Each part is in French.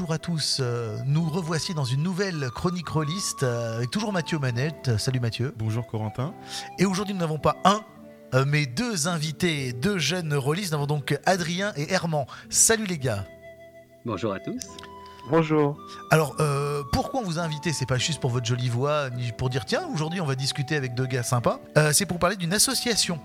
bonjour à tous. Euh, nous revoici dans une nouvelle chronique rolliste euh, avec toujours Mathieu Manette. Salut Mathieu. Bonjour Corentin. Et aujourd'hui, nous n'avons pas un, euh, mais deux invités, deux jeunes rollistes. Nous avons donc Adrien et Herman. Salut les gars. Bonjour à tous. Bonjour. Alors, euh, pourquoi on vous a invité? C'est pas juste pour votre jolie voix, ni pour dire tiens, aujourd'hui on va discuter avec deux gars sympas. Euh, c'est pour parler d'une association.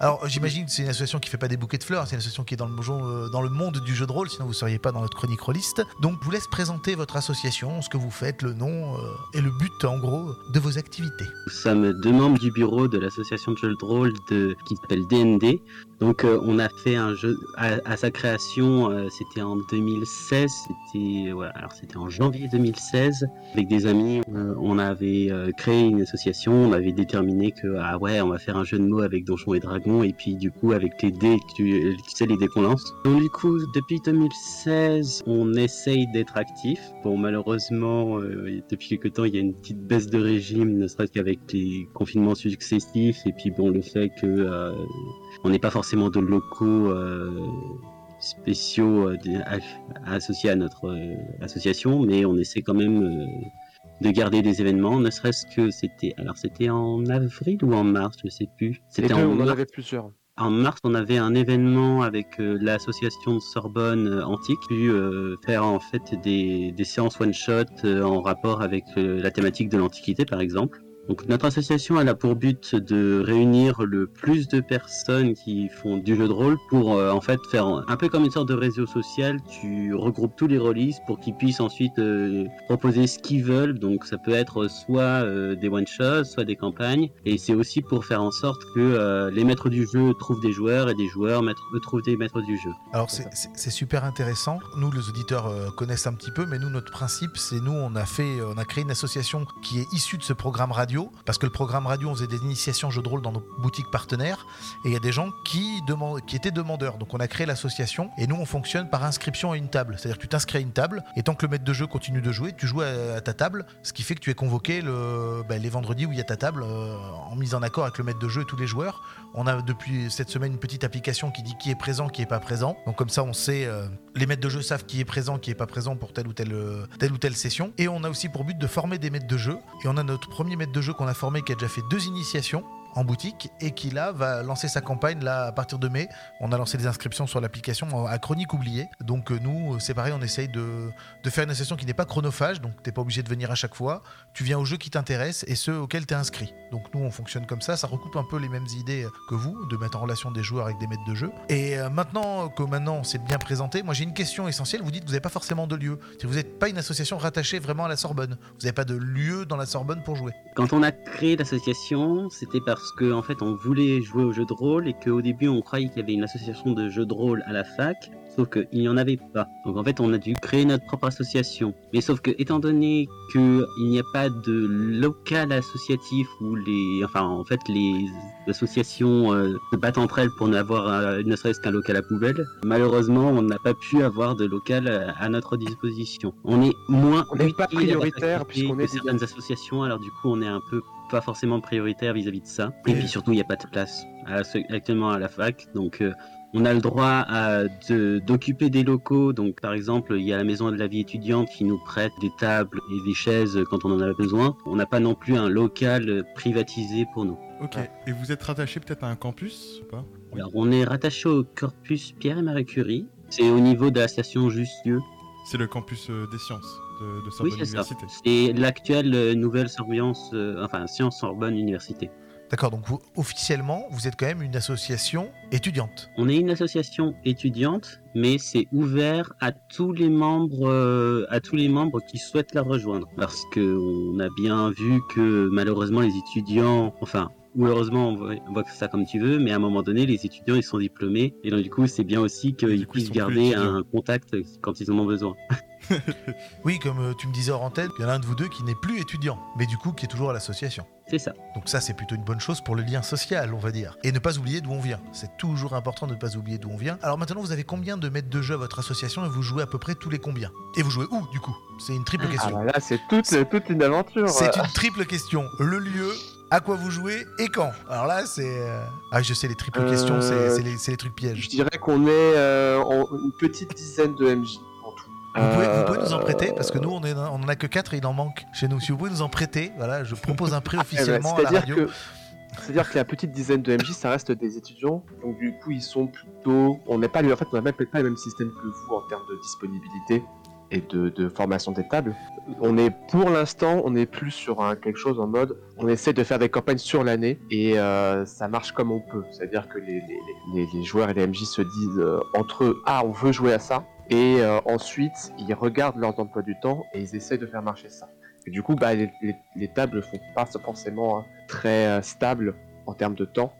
Alors, j'imagine que c'est une association qui fait pas des bouquets de fleurs, c'est une association qui est dans le, euh, dans le monde du jeu de rôle, sinon vous seriez pas dans notre chronique rôliste. Donc, je vous laisse présenter votre association, ce que vous faites, le nom euh, et le but, en gros, de vos activités. Nous sommes deux membres du bureau de l'association de jeux de rôle de, qui s'appelle DND. Donc, euh, on a fait un jeu à, sa création, c'était en 2016, c'était alors c'était en janvier 2016, avec des amis, on avait créé une association, on avait déterminé que ah ouais, on va faire un jeu de mots avec Donjons et Dragons et puis du coup avec les dés, tu, sais les dés qu'on lance. Donc du coup depuis 2016 on essaye d'être actif. Bon malheureusement euh, depuis quelque temps il y a une petite baisse de régime, ne serait-ce qu'avec les confinements successifs et puis bon le fait que euh, on n'est pas forcément de locaux euh, spéciaux associés à notre association, mais on essaie quand même de garder des événements, ne serait-ce que c'était. Alors, c'était en avril ou en mars, je sais plus. C'était en, on en avait plusieurs. En mars, on avait un événement avec euh, l'association de Sorbonne euh, Antique, pu euh, faire en fait des, des séances one shot en rapport avec la thématique de l'Antiquité, par exemple. Donc notre association elle a pour but de réunir le plus de personnes qui font du jeu de rôle pour euh, en fait faire un peu comme une sorte de réseau social. Tu regroupes tous les releases pour qu'ils puissent ensuite euh, proposer ce qu'ils veulent. Donc ça peut être soit euh, des one shots, soit des campagnes. Et c'est aussi pour faire en sorte que les maîtres du jeu trouvent des joueurs et des joueurs trouvent des maîtres du jeu. Alors c'est super intéressant. Nous les auditeurs connaissent un petit peu, mais nous notre principe c'est nous on a fait on a créé une association qui est issue de ce programme radio parce que le programme radio, on faisait des initiations jeux de rôle dans nos boutiques partenaires, et il y a des gens qui, qui étaient demandeurs. Donc on a créé l'association, et nous on fonctionne par inscription à une table. C'est-à-dire que tu t'inscris à une table, et tant que le maître de jeu continue de jouer, tu joues à, ta table, ce qui fait que tu es convoqué le, ben, les vendredis où il y a ta table, euh, en mise en accord avec le maître de jeu et tous les joueurs. On a depuis cette semaine une petite application qui dit qui est présent, qui est pas présent. Donc comme ça, on sait, euh, les maîtres de jeu savent qui est présent, qui est pas présent pour telle ou telle, euh, telle ou telle session. Et on a aussi pour but de former des maîtres de jeu. Et on a notre premier maître de jeu qu'on a formé qui a déjà fait deux initiations en boutique et qui là va lancer sa campagne là à partir de mai. On a lancé des inscriptions sur l'application à Chronique oubliée. Donc euh, nous, c'est pareil, on essaye de, de faire une session qui n'est pas chronophage, donc t'es pas obligé de venir à chaque fois. Tu viens au jeu qui t'intéresse et ceux auxquels tu es inscrit. Donc nous, on fonctionne comme ça. Ça recoupe un peu les mêmes idées que vous, de mettre en relation des joueurs avec des maîtres de jeu. Et euh, maintenant que maintenant c'est bien présenté, moi j'ai une question essentielle. Vous dites que vous n'avez pas forcément de lieu. Si vous n'êtes pas une association rattachée vraiment à la Sorbonne, vous n'avez pas de lieu dans la Sorbonne pour jouer. Quand on a créé l'association, c'était parce que en fait on voulait jouer au jeu de rôle et qu'au début on croyait qu'il y avait une association de jeux de rôle à la fac, sauf qu'il n'y en avait pas. Donc en fait on a dû créer notre propre association. Mais sauf que étant donné qu'il n'y a pas de local associatif où les, enfin en fait les associations euh, se battent entre elles pour n'avoir euh, ne serait-ce qu'un local à poubelle, malheureusement on n'a pas pu avoir de local euh, à notre disposition. On est moins on n'est pas prioritaire puisqu'on est certaines associations, alors du coup on est un peu pas forcément prioritaire vis-à-vis de ça. Et puis surtout, il n'y a pas de place actuellement à la fac. Donc, euh, on a le droit d'occuper des locaux. Donc, par exemple, il y a la maison de la vie étudiante qui nous prête des tables et des chaises quand on en a besoin. On n'a pas non plus un local privatisé pour nous. Ok. Et vous êtes rattaché peut-être à un campus ou pas? Alors, on est rattaché au campus Pierre et Marie Curie. C'est au niveau de la station Jussieu. C'est le campus euh, des sciences de, Sorbonne oui, Université. C'est l'actuelle euh, nouvelle surveillance, euh, enfin Sciences Sorbonne Université. D'accord, donc vous, officiellement, vous êtes quand même une association étudiante. On est une association étudiante, mais c'est ouvert à tous les membres, euh, à tous les membres qui souhaitent la rejoindre, parce que on a bien vu que malheureusement les étudiants, enfin ou heureusement, on voit, ça comme tu veux, mais à un moment donné, les étudiants, ils sont diplômés, et donc du coup, c'est bien aussi qu'ils puissent garder un contact quand ils en ont besoin. oui, comme euh, tu me disais hors antenne, il y en a un de vous deux qui n'est plus étudiant, mais du coup qui est toujours à l'association. C'est ça. Donc ça, c'est plutôt une bonne chose pour le lien social, on va dire. Et ne pas oublier d'où on vient. C'est toujours important de ne pas oublier d'où on vient. Alors maintenant, vous avez combien de maîtres de jeu à votre association et vous jouez à peu près tous les combien? Et vous jouez où, du coup? C'est une triple ah, question. Ah là, c'est toute, toute une aventure. C'est une triple question. Le lieu, à quoi vous jouez et quand Alors là, c'est. Euh, ah, je sais, les triples questions, c'est les, les, trucs pièges. Je dirais qu'on est euh, en une petite dizaine de MJ. Vous pouvez, vous pouvez Euh, nous en prêter parce que nous on, est, on en a que 4 et il en manque chez nous. Si vous pouvez nous en prêter, voilà, je propose un prix Eh ben, officiellement à la C'est-à-dire radio. que. C'est-à-dire que la petite dizaine de MJ, ça reste des étudiants, donc du coup ils sont plutôt, on n'est pas, en fait, on n'a même pas le même système que vous en termes de disponibilité de, formation des tables. On est, pour l'instant, on est plus sur quelque chose en mode, on essaie de faire des campagnes sur l'année et euh, ça marche comme on peut. C'est-à-dire que les, joueurs et les MJ se disent euh, entre eux, ah on veut jouer à ça, et euh, ensuite ils regardent leur emploi du temps et ils essaient de faire marcher ça. Du coup, bah, les, les, les tables ne font pas forcément hein, très stables en termes de temps.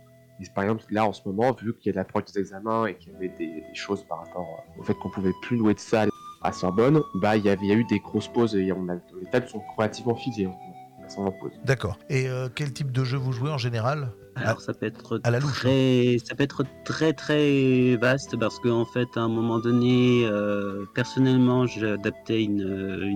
Par exemple, là en ce moment, vu qu'il y a l'approche des examens et qu'il y avait des, des choses par rapport au fait qu'on pouvait plus louer de salle à Sorbonne, bah il y, avait, a eu des grosses pauses et on a, les tables sont relativement en pause. D'accord. Et euh, quel type de jeu vous jouez en général? Alors ça peut être à la louche, très, ça peut être très très vaste parce qu'en fait à un moment donné, euh, personnellement, j'ai adapté une,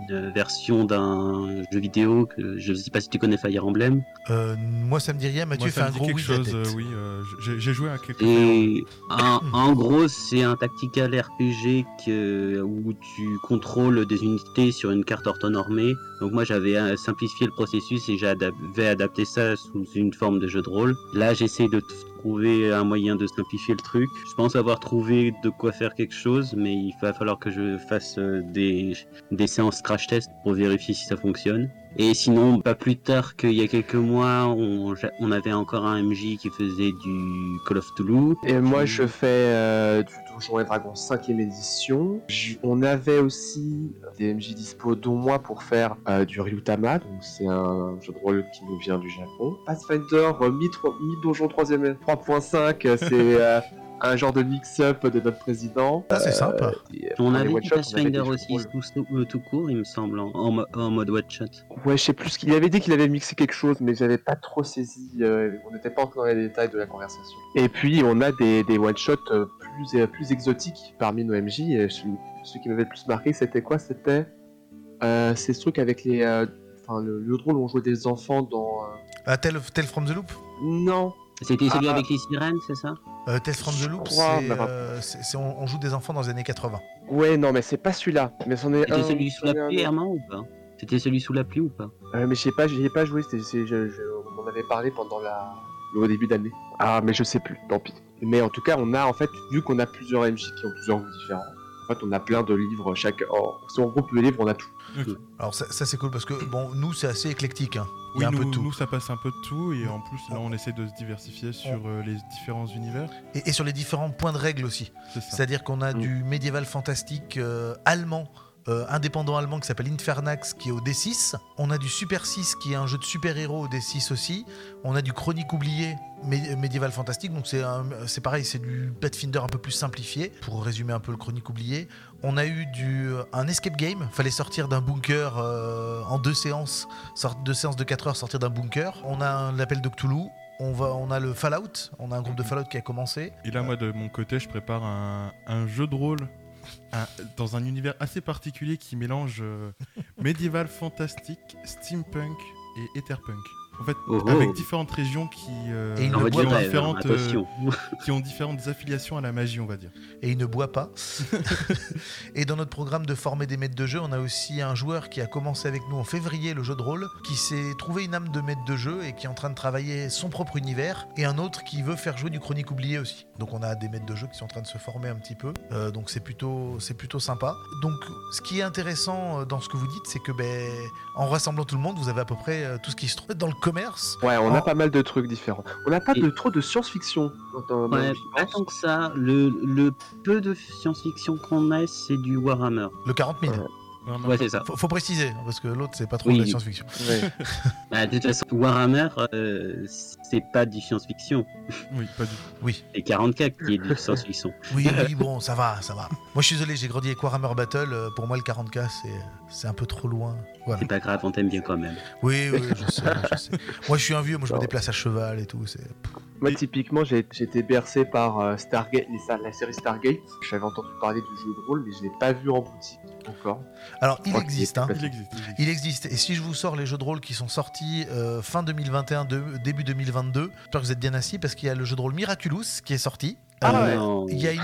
une version d'un jeu vidéo que je sais pas si tu connais Fire Emblem. Euh, Moi ça me dit rien, Mathieu Moi, fait ça un gros quelque oui de la chose, euh, oui. euh, j'ai joué à quelques Et en, en gros, c'est un tactical RPG que, où tu contrôles des unités sur une carte orthonormée. Donc moi, j'avais euh, simplifié le processus et j'avais adapté ça sous une forme de jeu de rôle. Là, j'essaie de trouver un moyen de simplifier le truc. Je pense avoir trouvé de quoi faire quelque chose, mais il va falloir que je fasse euh, des, des séances crash test pour vérifier si ça fonctionne. Et sinon, pas plus tard qu'il y a quelques mois, on, avait encore un MJ qui faisait du Call of Toulouse. Et moi, je fais euh, du Donjon et Dragon 5ème édition. On avait aussi des MJ dispo, dont moi, pour faire euh, du Ryutama. Donc, c'est un jeu de rôle qui nous vient du Japon. Pathfinder, euh, mi-Donjon 3ème 3.5, euh, c'est un genre de mix-up de notre président. Ah, c'est Euh, sympa. et, euh, On one-shots, on avait Pathfinder des de aussi tout, tout- euh, tout court, il me semble, en, en mo- en mode one shot. Ouais, je sais plus ce qu'il avait dit qu'il avait mixé quelque chose, mais j'avais pas trop saisi. euh, on n'était pas encore dans les détails de la conversation. Et puis on a des, des one shots plus euh, plus exotiques parmi nos MJ. Et celui qui m'avait le plus marqué, c'était quoi? C'était euh, ces trucs avec les, euh, enfin le, le drôle où on jouait des enfants dans. euh, Ah, Tale, Tale from the Loop? Non. C'était celui Ah. avec les sirènes, c'est ça? Euh, Tale from the Loop, crois, c'est, mais- euh, c'est- c'est- on, on joue des enfants dans les années 80. Ouais, non, mais c'est pas celui-là. Mais c'en est C'était un. celui sous la pluie. Herman, ou pas? C'était celui sous la pluie ou pas? Euh, mais je sais pas, j'y ai pas joué. C'était, c'est- je, je- on en avait parlé pendant la, le début d'année. Ah, mais je sais plus. Tant pis. Mais en tout cas, on a en fait, vu qu'on a plusieurs MJ qui ont plusieurs goûts différents. En fait, on a plein de livres. Chaque, oh, si on groupe les livres, on a tout. Alors ça, ça, c'est cool parce que bon, nous c'est assez éclectique. hein. Il y Oui, a un nous, peu de tout. nous, ça passe un peu de tout et en plus là on essaie de se diversifier sur euh, les différents univers. Et, et sur les différents points de règle aussi. C'est-à-dire qu'on a Mm. du médiéval fantastique euh, allemand, euh, indépendant allemand qui s'appelle Infernax qui est au D6. On a du Super 6 qui est un jeu de super-héros au D6 aussi. On a du Chronique oublié mé- médiéval fantastique. Donc c'est pareil, c'est du Pathfinder un peu plus simplifié pour résumer un peu le Chronique oublié. On a eu du, un escape game. Fallait sortir d'un bunker euh, en deux séances, deux séances de 4 heures, sortir d'un bunker. On a l'appel de Cthulhu. On, va, on a le Fallout, on a un groupe de Fallout qui a commencé. Et là, moi, de mon côté, je prépare un jeu de rôle dans un univers assez particulier qui mélange euh, médiéval fantastique, steampunk et etherpunk. En fait, Oh oh. avec différentes régions qui, euh, Et ne qui, boit dire ont différentes, euh, attention. qui ont différentes affiliations à la magie, on va dire. et il ne boit pas. et dans notre programme de former des maîtres de jeu, on a aussi un joueur qui a commencé avec nous en février le jeu de rôle, qui s'est trouvé une âme de maître de jeu et qui est en train de travailler son propre univers, et un autre qui veut faire jouer du chronique oublié aussi. Donc on a des maîtres de jeu qui sont en train de se former un petit peu, Euh, donc c'est plutôt, c'est plutôt sympa. Donc ce qui est intéressant euh, dans ce que vous dites, c'est que ben, en rassemblant tout le monde, vous avez à peu près euh, tout ce qui se trouve dans le commerce. Ouais, on a pas mal de trucs différents. On n'a pas Et- de trop de science-fiction. Ouais, pas tant que ça. Le, le peu de science-fiction qu'on a, c'est du Warhammer. Le 40 000. Ouais. Ouais, c'est ça. Faut, faut préciser, hein, parce que l'autre, c'est pas trop Oui. de la science-fiction. Ouais. Bah, de toute façon, Warhammer, euh, c'est pas du science-fiction. Oui, pas du tout. C'est 40K qui est du science-fiction. Oui, oui, bon, ça va, ça va. Moi, je suis désolé, j'ai grandi avec Warhammer Battle. euh, Pour moi, le 40K, c'est, c'est un peu trop loin. Voilà. C'est pas grave, on t'aime bien quand même. Oui, oui, je sais, je sais. Moi, je suis un vieux, moi, je me déplace à cheval et tout. C'est... Moi, typiquement, j'ai été bercé par euh, Stargate, la série Stargate. J'avais entendu parler du jeu de rôle, mais je l'ai pas vu en boutique encore. Alors, il existe, hein. Il existe. il existe. Et si je vous sors les jeux de rôle qui sont sortis euh, fin 2021, de- début 2022, j'espère que vous êtes bien assis parce qu'il y a le jeu de rôle Miraculous qui est sorti. Ah Euh, ouais. Non. Il y, a une,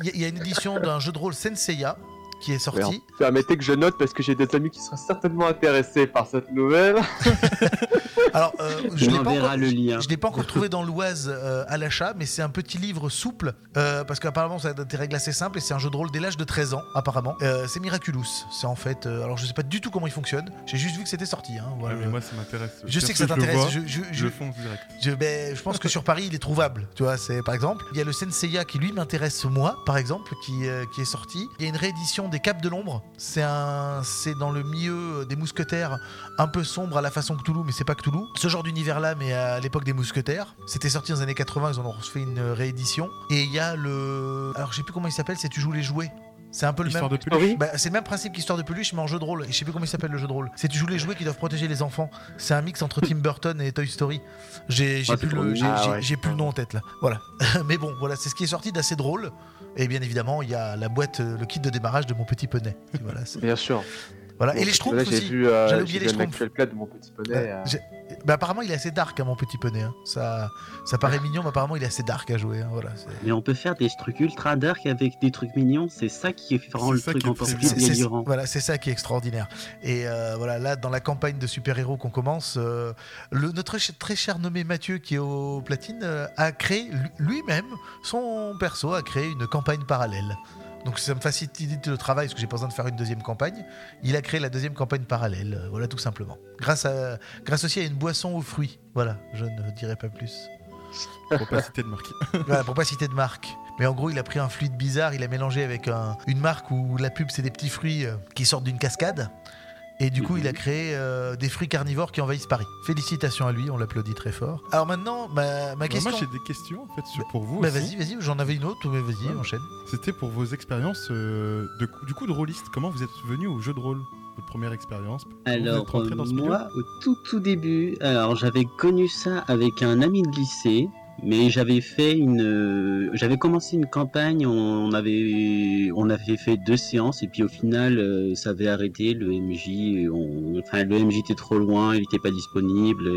il y a- il y a une édition d'un jeu de rôle Senseiya qui est sorti. Permettez que je note parce que j'ai des amis qui seraient certainement intéressés par cette nouvelle. Alors, euh, je On encore- le lien. Je l'ai pas encore trouvé dans l'Oise euh, à l'achat, mais c'est un petit livre souple euh, parce qu'apparemment ça a des règles assez simples et c'est un jeu de rôle dès l'âge de 13 ans apparemment. Euh, c'est Miraculous, c'est en fait. euh, alors je sais pas du tout comment il fonctionne. J'ai juste vu que c'était sorti. hein, voilà. Ouais, mais moi, ça m'intéresse. je sais que ça t'intéresse. Je, je- Je, je- le fonce direct. je, ben, je pense que sur Paris il est trouvable. Tu vois, c'est par exemple. Il y a le Senseiya qui lui m'intéresse moi, par exemple, qui, euh, qui est sorti. Il y a une réédition des Capes de l'ombre. C'est un, c'est dans le milieu des mousquetaires, un peu sombre à la façon Cthulhu, mais c'est pas Cthulhu. Ce genre d'univers là, mais à l'époque des mousquetaires. C'était sorti dans les années 80, ils en ont refait une réédition. Et il y a le, alors je sais plus comment il s'appelle, c'est tu joues les jouets. C'est un peu le Histoire même. de peluche. Oui. Bah, c'est le même principe qu'Histoire de peluche, mais en jeu de rôle. Et je sais plus comment il s'appelle le jeu de rôle. C'est tu joues les jouets qui doivent protéger les enfants. C'est un mix entre Tim Burton et Toy Story. J'ai Ah, plus, le, j'ai- Ah ouais. plus nom en tête là. Voilà. mais bon, voilà, c'est ce qui est sorti d'assez drôle. Et bien évidemment, il y a la boîte, euh, le kit de démarrage de mon petit poney. Voilà. Bien sûr. Voilà. Et les Schtroumpfs j'ai aussi. vu, euh, j'ai oublier vu les Schtroumpfs. de mon petit poney. Ouais, euh, bah, apparemment, il est assez dark, hein, mon petit poney. hein. Ça, ça paraît mignon, mais apparemment, il est assez dark à jouer. hein. Voilà. Mais on peut faire des trucs ultra dark avec des trucs mignons. C'est ça qui rend le truc qui est encore plus délirant. Voilà, c'est ça qui est extraordinaire. Et euh, voilà, là, dans la campagne de super-héros qu'on commence, euh, le, notre ch- très cher nommé Mathieu, qui est au platine, euh, a créé lui- lui-même, son perso, a créé une campagne parallèle. Donc ça me facilite le travail parce que j'ai pas besoin de faire une deuxième campagne. Il a créé la deuxième campagne parallèle, euh, voilà tout simplement. Grâce, à, grâce aussi à une boisson aux fruits. Voilà, je ne dirai pas plus. Pour pas citer de marque. Voilà, pour pas citer de marque. Mais en gros, il a pris un fluide bizarre, il a mélangé avec un- une marque où la pub, c'est des petits fruits euh, qui sortent d'une cascade. Et du coup, Mhm. il a créé euh, des fruits carnivores qui envahissent Paris. Félicitations à lui, on l'applaudit très fort. Alors maintenant, ma, ma Alors question. Moi, j'ai des questions en fait sur- pour vous. Bah, aussi. vas-y, vas-y, j'en avais une autre, mais vas-y, Ouais. enchaîne. C'était pour vos expériences euh, de, du coup de rôliste. Comment vous êtes venu au jeu de rôle Votre première expérience? Comment vous êtes Alors, rentré dans ce milieu? moi, au tout tout début, alors j'avais connu ça avec un ami de lycée, mais j'avais fait une, j'avais commencé une campagne, on avait, on avait fait deux séances et puis au final, euh, ça avait arrêté. Le MJ, enfin le MJ était trop loin, il était pas disponible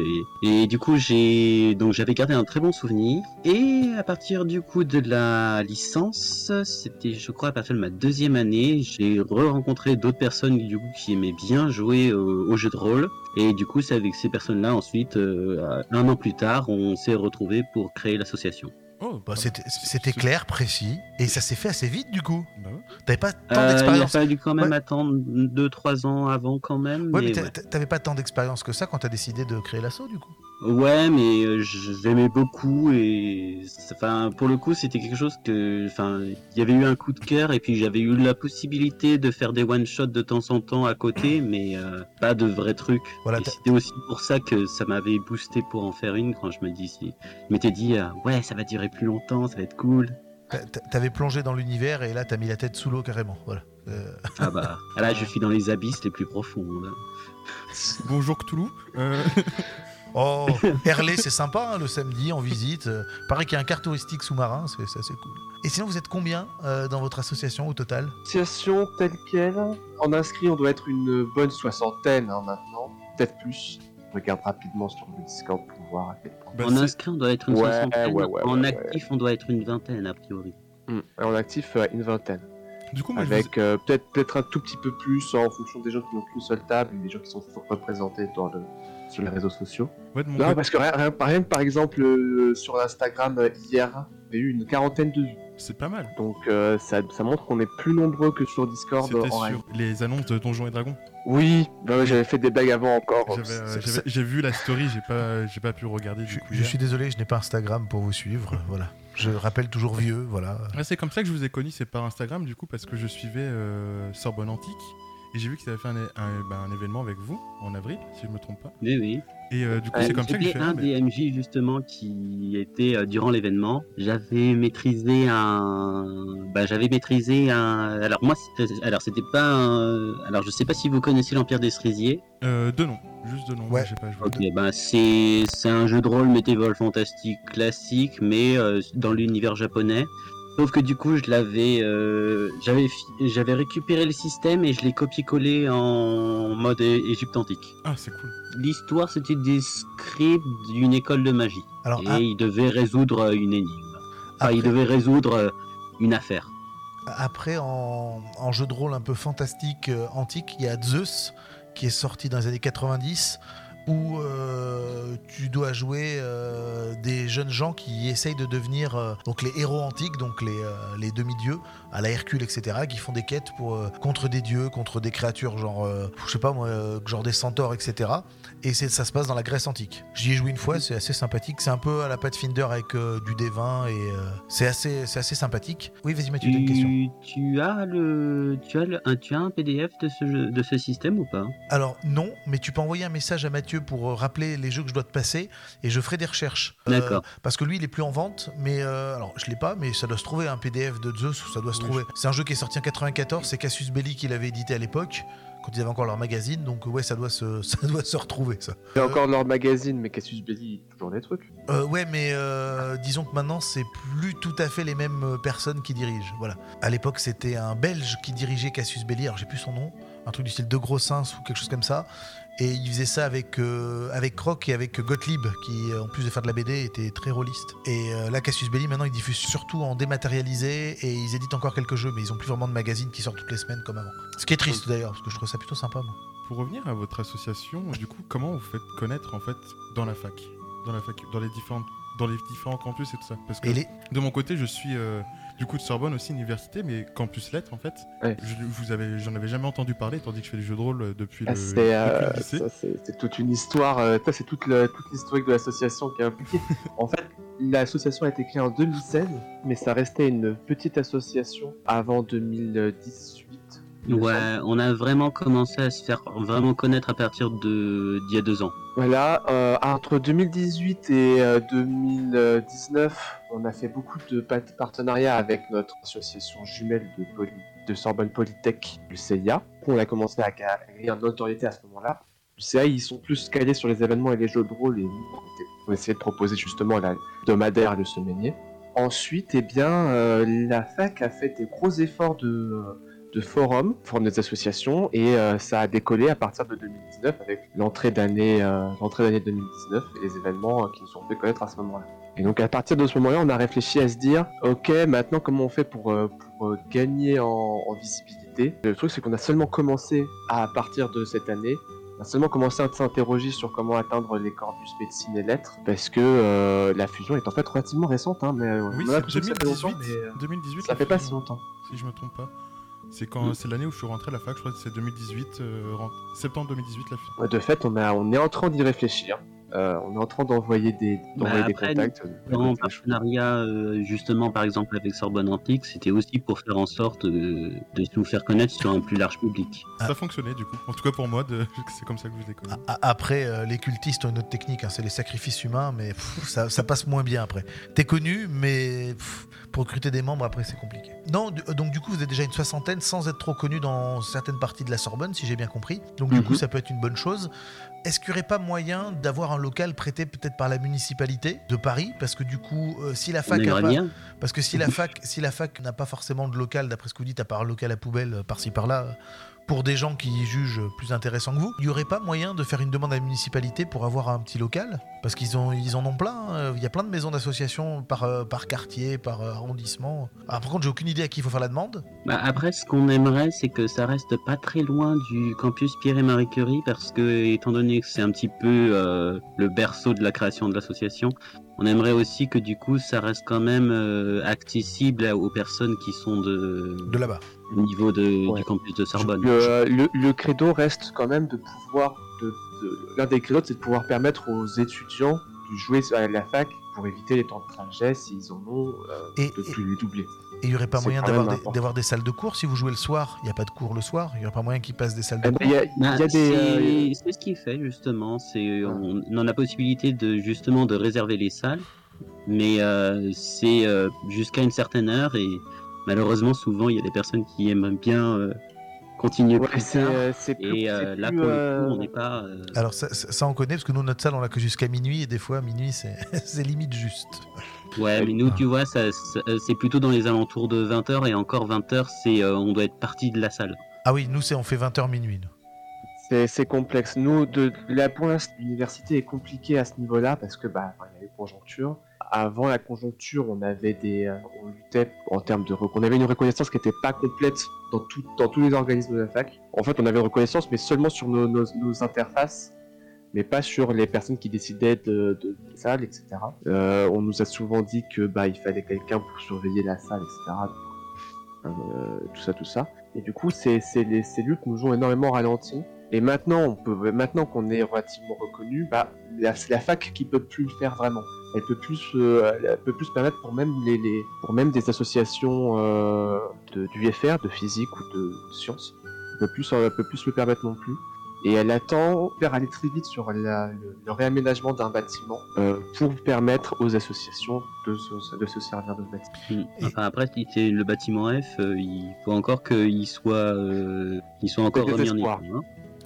et, du coup j'ai, donc j'avais gardé un très bon souvenir. Et à partir du coup de la licence, c'était je crois à partir de ma deuxième année, j'ai re-rencontré d'autres personnes du coup qui aimaient bien jouer au, au jeu de rôle. Et du coup c'est avec ces personnes-là ensuite, euh, un an plus tard, on s'est retrouvés pour créer l'association. Oh, Bah, c'était clair, précis, et ça s'est fait assez vite du coup. Bah. T'avais pas tant Euh, il a d'expérience. fallu quand même Ouais. attendre 2-3 ans avant quand même. Ouais, mais ouais. t'avais pas tant d'expérience que ça quand t'as décidé de créer l'assaut du coup. Ouais, mais euh, je- j'aimais beaucoup et enfin pour le coup c'était quelque chose que enfin il y avait eu un coup de cœur et puis j'avais eu la possibilité de faire des one shots de temps en temps à côté, mais euh, pas de vrais trucs. Voilà, c'était aussi pour ça que ça m'avait boosté pour en faire une quand je me dis, si- je m'étais dit euh, ouais ça va durer plus longtemps, ça va être cool. T'a- t'a- T'avais plongé dans l'univers et là t'as mis la tête sous l'eau carrément. Voilà. Euh, Ah bah là je suis dans les abysses les plus profonds. là. Bonjour Cthulhu. Oh, Herlé, c'est sympa hein, le samedi en visite. Euh, pareil qu'il y a un car touristique sous-marin, c'est c'est assez cool. Et sinon, vous êtes combien euh, dans votre association au total? Association telle quelle, en inscrit, on doit être une bonne soixantaine hein, maintenant, peut-être plus. Je regarde rapidement sur le Discord pour voir à quel point. bah, en inscrit on doit être une Ouais, soixantaine, ouais, ouais, en ouais, actif on doit être une vingtaine a priori. Hmm. En actif, euh, une vingtaine. du coup, moi, je vous- Avec euh, peut-être peut-être un tout petit peu plus en fonction des gens qui n'ont qu'une seule table et des gens qui sont représentés dans le, sur les réseaux sociaux. ouais, de mon Non, côté, parce que rien, rien- rien que par exemple euh, sur Instagram euh, hier, il y a eu une quarantaine de vues. c'est pas mal. Donc euh, ça, ça montre qu'on est plus nombreux que sur Discord C'était en règle. sur les annonces de Donjons et Dragons. Oui, bah ouais, j'avais fait des blagues avant encore. Euh, J'ai vu la story, j'ai pas, j'ai pas pu regarder du je, coup. je hier. suis désolé, je n'ai pas Instagram pour vous suivre. voilà. Je rappelle toujours vieux, voilà. Ouais, c'est comme ça que je vous ai connu, c'est par Instagram du coup, parce que je suivais euh, Sorbonne Antique et j'ai vu qu'ils avaient fait un, un- bah, un événement avec vous en avril, si je me trompe pas. Oui oui. Et euh, du coup, Ouais, c'est comme ça que j'ai un mais- des MJ justement qui était euh, durant l'événement. J'avais maîtrisé un, bah, j'avais maîtrisé un. Alors moi, c'est- alors c'était pas. Un... Alors je sais pas si vous connaissez l'Empire des Cerisiers. Euh, deux noms, juste deux noms. Ouais. j'ai pas joué. Ok, bah c'est c'est un jeu de rôle médiéval fantastique classique, mais euh, dans l'univers japonais. Sauf que du coup, je l'avais, euh, j'avais, j'avais récupéré le système et je l'ai copié-collé en mode Égypte antique. Ah, c'est cool. L'histoire, c'était des scripts d'une école de magie. Alors, et un- il devait résoudre euh, une énigme. Enfin, il Après- devait résoudre euh, une affaire. Après, en, en jeu de rôle un peu fantastique, euh, antique, il y a Zeus, qui est sorti dans les années 90, où euh, tu dois jouer euh, des jeunes gens qui essayent de devenir euh, donc les héros antiques, donc les, les demi-dieux, à la Hercule, etc., qui font des quêtes pour, contre des dieux, contre des créatures genre, je sais pas moi, genre des centaures, etc. Et ça se passe dans la Grèce antique. J'y ai joué une fois, c'est assez sympathique. C'est un peu à la Pathfinder avec du D20 et c'est assez, c'est assez sympathique. Oui, vas-y Mathieu, t'as une question. Tu, tu as le, tu as le, un, tu as un PDF de ce jeu- de ce système ou pas? Alors non, mais tu peux envoyer un message à Mathieu pour euh, rappeler les jeux que je dois te passer et je ferai des recherches. Euh, D'accord. parce que lui, il est plus en vente, mais euh, alors je l'ai pas, mais ça doit se trouver un PDF de Zeus, ça doit se Oui, trouver. C'est un jeu qui est sorti en 94, c'est Cassius Belli qui l'avait édité à l'époque. Quand ils avaient encore leur magazine, donc ouais, ça doit se, ça doit se retrouver, ça. Il y a encore leur magazine, mais Cassius Belli, toujours des trucs. Euh, ouais, mais euh, disons que maintenant, c'est plus tout à fait les mêmes personnes qui dirigent. Voilà. À l'époque, c'était un Belge qui dirigeait Cassius Belli, alors j'ai plus son nom, un truc du style De Gros Sens ou quelque chose comme ça. Et il faisait ça avec, euh, avec Croc et avec Gottlieb, qui, euh, en plus de faire de la BD, était très rôliste. Et euh, là, Cassius Belli, maintenant, ils diffusent surtout en dématérialisé et ils éditent encore quelques jeux, mais ils ont plus vraiment de magazine qui sortent toutes les semaines comme avant. Ce qui est triste d'ailleurs, parce que je trouve ça plutôt sympa, moi. Pour revenir à votre association, du coup, comment vous faites connaître en fait dans la fac, dans la fac, dans les différentes, dans les différents campus et tout ça? Parce que les... de mon côté, je suis euh, du coup de Sorbonne aussi université, mais campus lettres en fait. Ouais. Je, vous avez, j'en avais jamais entendu parler, tandis que je fais du jeu de rôle euh, depuis Ah, le, depuis euh, le lycée. ça, c'est- toute une histoire. euh, c'est toute, toute l'historique de l'association qui est impliquée. en fait, l'association a été créée en 2016, mais ça restait une petite association avant 2018. Ouais, on a vraiment commencé à se faire vraiment connaître à partir de d'il y a deux ans. Voilà, euh, entre 2018 et euh, 2019, on a fait beaucoup de partenariats avec notre association jumelle de, Poly- de Sorbonne Polytech, le CIA. On a commencé à gagner en notoriété à ce moment-là. Le CIA, ils sont plus calés sur les événements et les jeux de rôle et nous, on, essayait de proposer justement la hebdomadaire et le semainier. Ensuite, eh bien, euh, la fac a fait des gros efforts de, de forum, forum des associations, et euh, ça a décollé à partir de 2019 avec l'entrée d'année euh, l'entrée d'année 2019 et les événements euh, qui nous ont fait connaître à ce moment-là. Et donc à partir de ce moment-là, on a réfléchi à se dire, ok, maintenant comment on fait pour, euh, pour euh, gagner en, en visibilité? Le truc, c'est qu'on a seulement commencé à partir de cette année on a seulement commencé à s'interroger sur comment atteindre les corpus médecine et lettres, parce que euh, la fusion est en fait relativement récente, hein, mais euh, Oui, c'est l'impression que ça fait 2018. longtemps, mais euh, 2018. ça fait pas si longtemps. Si je me trompe pas. C'est quand c'est l'année où je suis rentré à la fac, je crois que c'est 2018, euh, septembre 2018 la fusion. Ouais, de fait, on, on est en train d'y réfléchir. Euh, on est en train d'envoyer des, d'envoyer Bah, des contacts. euh, En choses. partenariat, euh, justement, par exemple, avec Sorbonne Antique, c'était aussi pour faire en sorte euh, de nous faire connaître sur un plus large public. Ah. Ça fonctionnait du coup. En tout cas pour moi, de... c'est comme ça que je vous ai connu. A- a- Après, euh, les cultistes ont une autre technique, hein, c'est les sacrifices humains, mais pff, ça, ça passe moins bien après. T'es connu, mais pff, pour recruter des membres, après, c'est compliqué. Non, euh, donc du coup, vous êtes déjà une soixantaine sans être trop connu dans certaines parties de la Sorbonne, si j'ai bien compris. Donc du Mhm. coup, ça peut être une bonne chose. Est-ce qu'il n'y aurait pas moyen d'avoir un local prêté peut-être par la municipalité de Paris? Parce que du coup, euh, si la fac a aimerait pas- bien. parce que si la fac, si la fac n'a pas forcément de local, d'après ce que vous dites, à part un local à poubelle euh, par-ci par-là, pour des gens qui jugent plus intéressants que vous, il n'y aurait pas moyen de faire une demande à la municipalité pour avoir un petit local? Parce qu'ils ils en ont plein. hein. Il y a plein de maisons d'association par, euh, par quartier, par euh, arrondissement. Ah, par contre, j'ai aucune idée à qui il faut faire la demande. Bah, après, ce qu'on aimerait, c'est que ça reste pas très loin du campus Pierre et Marie Curie, parce que, étant donné que c'est un petit peu euh, le berceau de la création de l'association, on aimerait aussi que du coup, ça reste quand même euh, accessible aux personnes qui sont de, De là-bas. au niveau de- Ouais. du campus de Sorbonne. Le, le- le credo reste quand même de pouvoir. De, de- L'un des credos, c'est de pouvoir permettre aux étudiants de jouer à la fac pour éviter les temps de trajet s'ils en ont, euh, Et- de plus les doubler. Et il n'y aurait pas moyen d'avoir des, d'avoir des salles de cours si vous jouez le soir? Il n'y a pas de cours le soir? Il n'y aurait pas moyen qu'ils passent des salles de Eh ben, cours? Bah, c'est euh, c'est ce qui fait justement, c'est Ah. on, on a la possibilité de justement de réserver les salles, mais euh, c'est euh, jusqu'à une certaine heure et malheureusement souvent il y a des personnes qui aiment bien euh, continuer ouais, plus c'est tard euh, et euh, là plus, pour le euh, coup on n'est pas. euh, Alors ça, on connaît parce que nous notre salle on l'a que jusqu'à minuit et des fois minuit c'est limite juste. Ouais, mais nous tu vois ça, ça- c'est plutôt dans les alentours de 20h et encore 20h c'est euh, on doit être parti de la salle. Ah oui, nous c'est on fait 20h minuit. nous. C'est complexe. Nous, de, la, pour l'instant, l'université est compliquée à ce niveau-là parce que bah, il y a les conjonctures. Avant la conjoncture, on avait des, euh, on luttait en termes de, on avait une reconnaissance qui n'était pas complète dans tout, dans tous les organismes de la fac. En fait, on avait une reconnaissance, mais seulement sur nos, interfaces, mais pas sur les personnes qui décidaient de, de, des salles, etc. Euh, on nous a souvent dit que bah il fallait quelqu'un pour surveiller la salle, etc. Euh, tout ça, tout ça. Et du coup, ces, ces luttes nous ont énormément ralenti. Et maintenant, on peut, maintenant qu'on est relativement reconnu, bah, c'est la fac qui peut plus le faire vraiment. Elle peut plus, euh, elle peut plus permettre pour même les, les- pour même des associations euh, de, du FR, de physique ou de sciences. Elle peut plus, elle peut plus le permettre non plus. Et elle attend faire aller très vite sur la- le, le réaménagement d'un bâtiment euh, pour permettre aux associations de se, de se servir de ce bâtiment. Hmm. Enfin, après, si c'est le bâtiment F, euh, il faut encore qu'il soit, euh, il soit encore remis en état.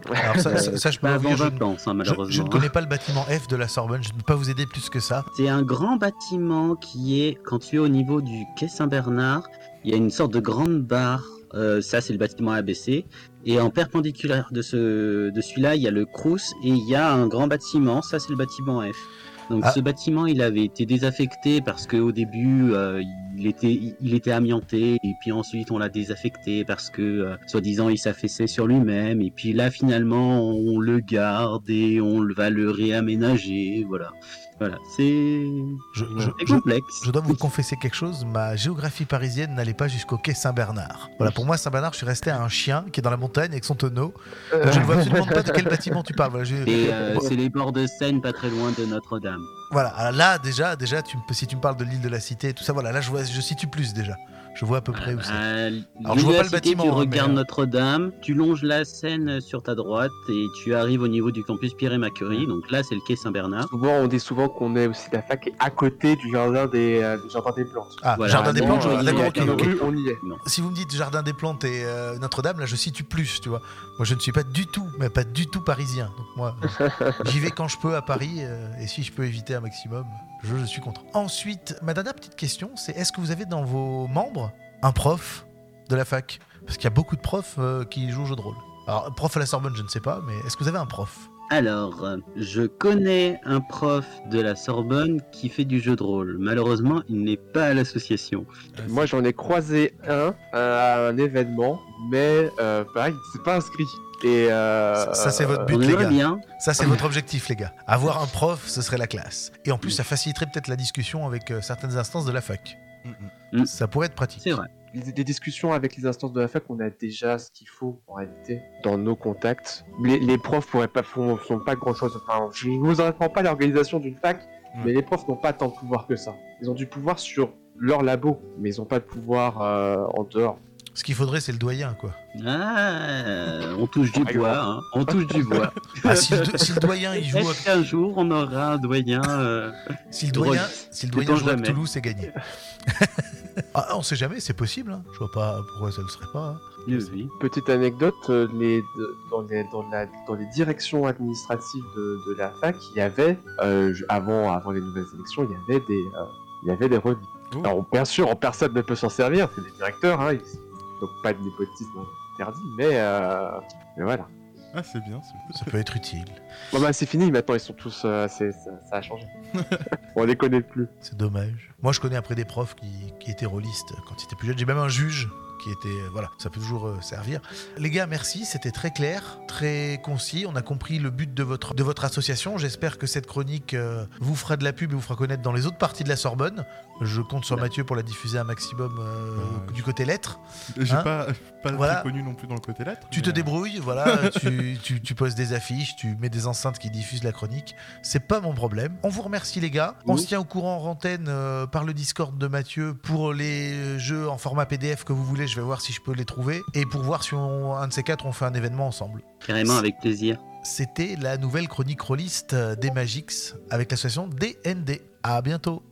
Hein. Alors ça, ça, ça, je peux Pas vous avant dire, je, 20 ans, ça, je- malheureusement. je ne hein. connais pas le bâtiment F de la Sorbonne, je ne peux pas vous aider plus que ça. C'est un grand bâtiment qui est, quand tu es au niveau du quai Saint-Bernard, il y a une sorte de grande barre. euh, ça, c'est le bâtiment ABC. Et en perpendiculaire de, ce, de celui-là, il y a le Crous et il y a un grand bâtiment. Ça, c'est le bâtiment F. Donc, Ah. ce bâtiment, il avait été désaffecté parce qu'au début, euh, il, était, il était amianté. Et puis ensuite, on l'a désaffecté parce que, euh, soi-disant, il s'affaissait sur lui-même. Et puis là, finalement, on le garde et on va le réaménager. Voilà. Voilà. C'est. Je, je- C'est je- complexe. je dois vous confesser quelque chose, ma géographie parisienne n'allait pas jusqu'au quai Saint-Bernard. Voilà, pour moi, Saint-Bernard, je suis resté à un chien qui est dans la montagne avec son tonneau. Donc, je ne vois absolument pas de quel bâtiment tu parles. Voilà, euh, c'est les bords de Seine, pas très loin de Notre-Dame. Voilà, alors là, déjà, déjà tu si tu me parles de l'île de la Cité, tout ça, voilà, là, je, vois, je situe plus déjà. Je vois à peu près où c'est. Euh, Alors, je vois pas le l'université, bâtiment, Tu hein, regardes mais, euh, Notre-Dame, tu longes la Seine sur ta droite et tu arrives au niveau du campus Pierre-et-Macurie. Donc là, c'est le quai Saint-Bernard. Souvent, on dit souvent qu'on est aussi la fac à côté du jardin des, euh, du jardin des plantes. Ah, Voilà, Jardin des Plantes, ah, d'accord, a ok, une ok. rue, on y est. Si vous me dites Jardin des Plantes et euh, Notre-Dame, là, je situe plus, tu vois. Moi, je ne suis pas du tout, mais pas du tout parisien. Donc, moi, j'y vais quand je peux à Paris, euh, et si je peux éviter un maximum, je, suis content. Ensuite, ma dernière petite question, c'est est-ce que vous avez dans vos membres un prof de la fac? Parce qu'il y a beaucoup de profs euh, qui jouent au jeu de rôle. Alors, prof à la Sorbonne, je ne sais pas, mais est-ce que vous avez un prof? Alors, euh, je connais un prof de la Sorbonne qui fait du jeu de rôle. Malheureusement, il n'est pas à l'association. Euh, Moi, j'en ai croisé un à un événement, mais euh, pareil, il s'est pas inscrit. Et euh, Ça- ça, c'est votre but, les gars. bien. Ça, c'est votre objectif, les gars. Avoir un prof, ce serait la classe. Et en plus, ça faciliterait peut-être la discussion avec euh, certaines instances de la fac. Mm, mm. Mm. Ça pourrait être pratique. C'est vrai. Les- des discussions avec les instances de la fac, on a déjà ce qu'il faut en réalité dans nos contacts. Les, les profs pourraient pas, font, font pas grand chose. Enfin, je ne vous apprends pas l'organisation d'une fac, mais les profs n'ont pas tant de pouvoir que ça. Ils ont du pouvoir sur leur labo, mais ils n'ont pas de pouvoir euh, en dehors. Ce qu'il faudrait, c'est le doyen, quoi. Ah, on touche du Par bois. hein. On touche du bois. Ah, si, le, do- si le doyen, il joue, à- qu'un jour, on aura un doyen euh, si le doyen, si le doyen joue à. Toulouse, c'est gagné. ah, on sait jamais, c'est possible. hein. Je vois pas pourquoi ça le serait pas. hein. oui, oui. Petite anecdote, euh, les, dans, les, dans, la, dans les directions administratives de, de la fac, il y avait, euh, avant, avant les nouvelles élections, il y avait des, euh, il y avait des remis. Oh. Alors, bien sûr, en personne ne peut s'en servir, c'est des directeurs, hein, ils- donc pas de népotisme interdit, mais, euh, mais voilà. Ah, c'est bien. c'est- Ça peut être utile. Bon bah c'est fini, maintenant ils sont tous, euh, c'est- ça, ça a changé. On les connaît plus. C'est dommage. Moi, je connais après des profs qui, qui étaient rôlistes quand ils étaient plus jeunes. J'ai même un juge qui était. euh, Voilà, ça peut toujours euh, servir. Les gars, merci. C'était très clair, très concis. On a compris le but de votre, de votre association. J'espère que cette chronique euh, vous fera de la pub et vous fera connaître dans les autres parties de la Sorbonne. Je compte sur Ouais. Mathieu pour la diffuser un maximum euh, Ouais. du côté lettres. J'ai Hein pas, pas Voilà. très connu non plus dans le côté lettres. Tu te euh, débrouilles, voilà, tu, tu, tu poses des affiches, tu mets des enceintes qui diffusent la chronique. C'est pas mon problème. On vous remercie les gars. On se tient au courant en antenne euh, par le Discord de Mathieu pour les jeux en format PDF que vous voulez. Je vais voir si je peux les trouver et pour voir si on, un de ces quatre on fait un événement ensemble. Carrément, avec plaisir. C'était la nouvelle chronique rôliste euh, des Magix avec l'association DND. À bientôt.